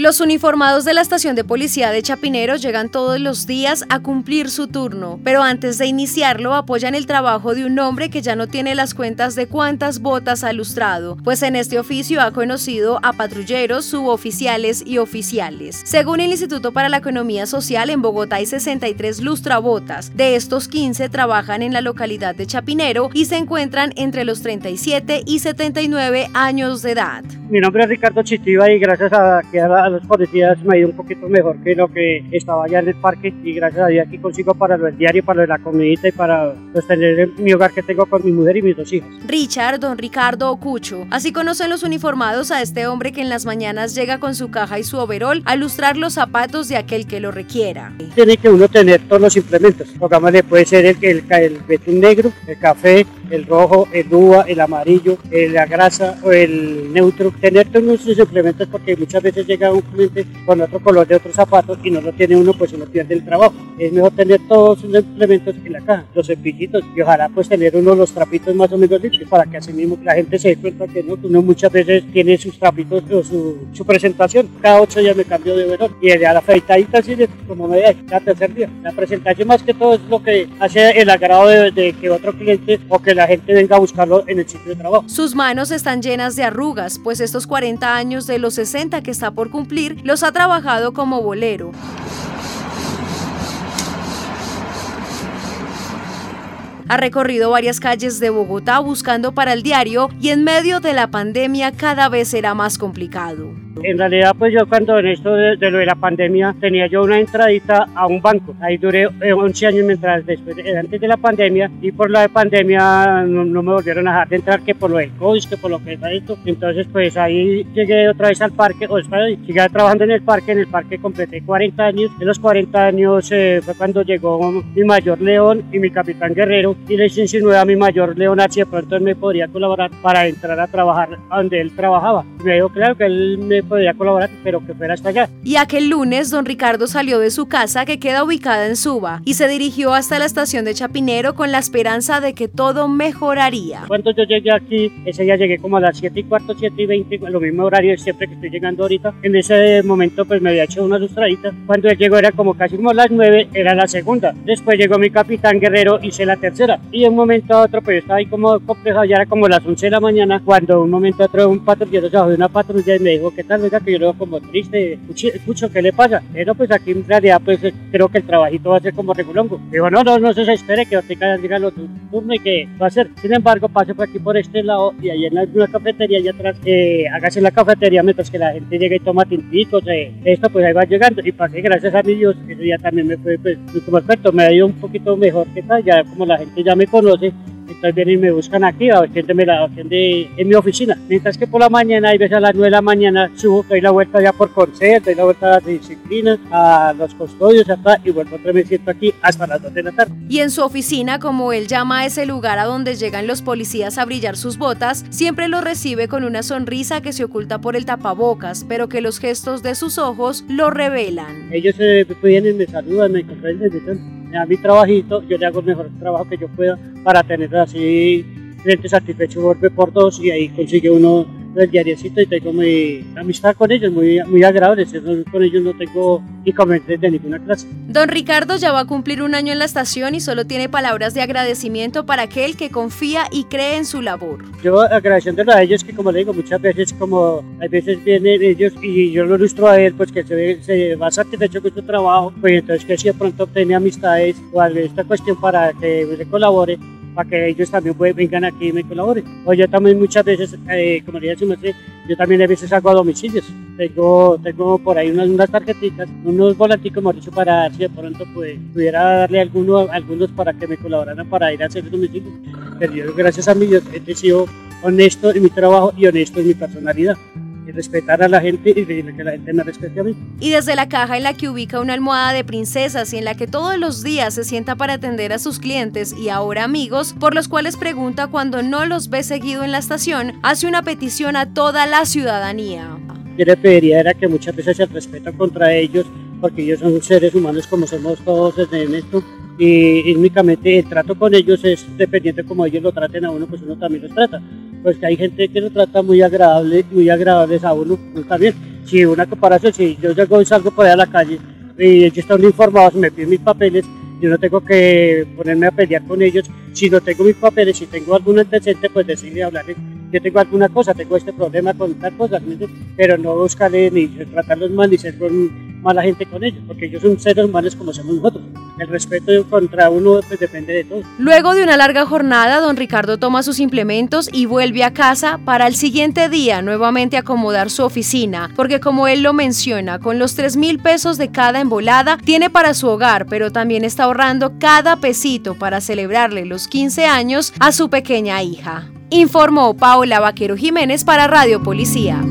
Los uniformados de la estación de policía de Chapinero llegan todos los días a cumplir su turno, pero antes de iniciarlo apoyan el trabajo de un hombre que ya no tiene las cuentas de cuántas botas ha lustrado, pues en este oficio ha conocido a patrulleros, suboficiales y oficiales. Según el Instituto para la Economía Social, en Bogotá hay 63 lustrabotas. De estos 15 trabajan en la localidad de Chapinero y se encuentran entre los 37 y 79 años de edad. Mi nombre es Ricardo Chitiva y gracias a que a los policías me ha ido un poquito mejor que lo que estaba allá en el parque y gracias a Dios aquí consigo para lo del diario, para lo de la comidita y para sostener mi hogar que tengo con mi mujer y mis dos hijos. Richard, don Ricardo Ocucho. Así conocen los uniformados a este hombre que en las mañanas llega con su caja y su overol a lustrar los zapatos de aquel que lo requiera. Tiene que uno tener todos los implementos. Pongámosle, puede ser el, el, el betún negro, el café, el rojo, el uva, el amarillo, la grasa o el neutro. Tener todos nuestros implementos porque muchas veces llega un cliente con otro color de otros zapatos y no lo tiene uno, pues uno pierde el trabajo. Es mejor tener todos sus implementos en la caja, los cepillitos y ojalá pues tener uno los trapitos más o menos limpios para que así mismo la gente se dé cuenta que no, uno muchas veces tiene sus trapitos o su, su presentación. Cada ocho días me cambio de verón y a la feitadita así como me cada tercer día. La presentación más que todo es lo que hace el agrado de, de que otro cliente o que la gente venga a buscarlo en el sitio de trabajo. Sus manos están llenas de arrugas, pues estos 40 años de los 60 que está por cumplir los ha trabajado como bolero. Ha recorrido varias calles de Bogotá buscando para el diario y en medio de la pandemia cada vez será más complicado. En realidad, pues yo cuando en esto de, de, lo de la pandemia tenía yo una entradita a un banco. Ahí duré 11 años mientras después, antes de la pandemia y por la pandemia no, no, me volvieron a dejar de entrar que por lo del COVID, que por lo que está esto. Entonces, pues ahí llegué otra vez al parque, o sea, sigue trabajando en el parque. En el parque completé 40 años. En los 40 años eh, fue cuando llegó mi mayor León y mi capitán Guerrero y les insinué a mi mayor León H. De pronto él me podría colaborar para entrar a trabajar donde él trabajaba. Me dijo, claro que él me podría colaborar, pero que fuera hasta allá. Y aquel lunes, don Ricardo salió de su casa que queda ubicada en Suba y se dirigió hasta la estación de Chapinero con la esperanza de que todo mejoraría. Cuando yo llegué aquí, ese día llegué como a las 7 y cuarto, 7 y 20, lo mismo horario siempre que estoy llegando ahorita. En ese momento, pues me había hecho una lustradita. Cuando él llegó era como casi como las 9, era la segunda. Después llegó mi capitán Guerrero, hice la tercera. Y de un momento a otro, pues estaba ahí como complejo, ya era como las 11 de la mañana, cuando un momento a otro un patrullero se bajó de una patrulla y me dijo, ¿qué tal? Oiga, que yo lo veo como triste, escucho, ¿qué le pasa? Pero pues aquí en realidad, pues creo que el trabajito va a ser como regulongo. Digo, no, no, no se espere que usted diga lo turno y que va a ser. Sin embargo, pase por aquí por este lado y ahí en la, una cafetería allá atrás, eh, hágase en la cafetería mientras que la gente llega y toma tintitos, eh, esto pues ahí va llegando. Y pasé, gracias a mi Dios, ese día también me fue, pues, como experto, me ha ido un poquito mejor que tal, ya como la gente ya me conoce, entonces vienen y me buscan aquí a ver me la atiende en mi oficina. Mientras que por la mañana, hay veces a las 9 de la mañana, subo, doy la vuelta ya por consejo, doy la vuelta a la disciplina, a los custodios, hasta, y vuelvo otra vez siento aquí hasta las 2 de la tarde. Y en su oficina, como él llama a ese lugar a donde llegan los policías a brillar sus botas, siempre lo recibe con una sonrisa que se oculta por el tapabocas, pero que los gestos de sus ojos lo revelan. Ellos se vienen, me saludan, me comprenden, me dan mi trabajito, yo le hago el mejor trabajo que yo pueda para tener así cliente satisfecho golpe por dos y ahí consigue uno el diariecito y tengo muy amistad con ellos, muy, muy agradables. Con ellos no tengo inconvenientes de ninguna clase. Don Ricardo ya va a cumplir un año en la estación y solo tiene palabras de agradecimiento para aquel que confía y cree en su labor. Yo agradeciéndole a ellos que como le digo muchas veces como a veces vienen ellos y yo lo ilustro a él pues que se, se va satisfecho con su trabajo pues entonces que si de pronto obtiene amistades o esta cuestión para que le colabore para que ellos también pueden, vengan aquí y me colaboren. O yo también muchas veces, eh, como le decía yo también a veces hago a domicilios. Tengo, tengo por ahí unas, unas tarjetitas, unos volanticos, como dicho, para si de pronto pues, pudiera darle alguno, algunos para que me colaboraran para ir a hacer el domicilio. Pero yo, gracias a mí, yo he sido honesto en mi trabajo y honesto en mi personalidad respetar a la gente y que la gente me respete a mí. Y desde la caja en la que ubica una almohada de princesas y en la que todos los días se sienta para atender a sus clientes y ahora amigos, por los cuales pregunta cuando no los ve seguido en la estación, hace una petición a toda la ciudadanía. Yo le pediría era que muchas veces el respeto contra ellos, porque ellos son seres humanos como somos todos en esto, y, únicamente el trato con ellos es dependiente como ellos lo traten a uno, pues uno también los trata. Pues que hay gente que lo trata muy agradable, muy agradables a uno, pues también si una comparación, si yo llego y salgo por ahí a la calle y ellos están informados, me piden mis papeles, yo no tengo que ponerme a pelear con ellos. Si no tengo mis papeles, si tengo algún antecedente, pues decirle, hablarles, yo tengo alguna cosa, tengo este problema con tal cosa, pero no buscarle ni tratarlos mal ni ser con mala gente con ellos, porque ellos son seres humanos como somos nosotros. El respeto contra uno pues, depende de todo. Luego de una larga jornada, don Ricardo toma sus implementos y vuelve a casa para el siguiente día nuevamente acomodar su oficina, porque como él lo menciona, con los 3 mil pesos de cada embolada, tiene para su hogar, pero también está ahorrando cada pesito para celebrarle los 15 años a su pequeña hija. Informó Paola Vaquero Jiménez para Radio Policía.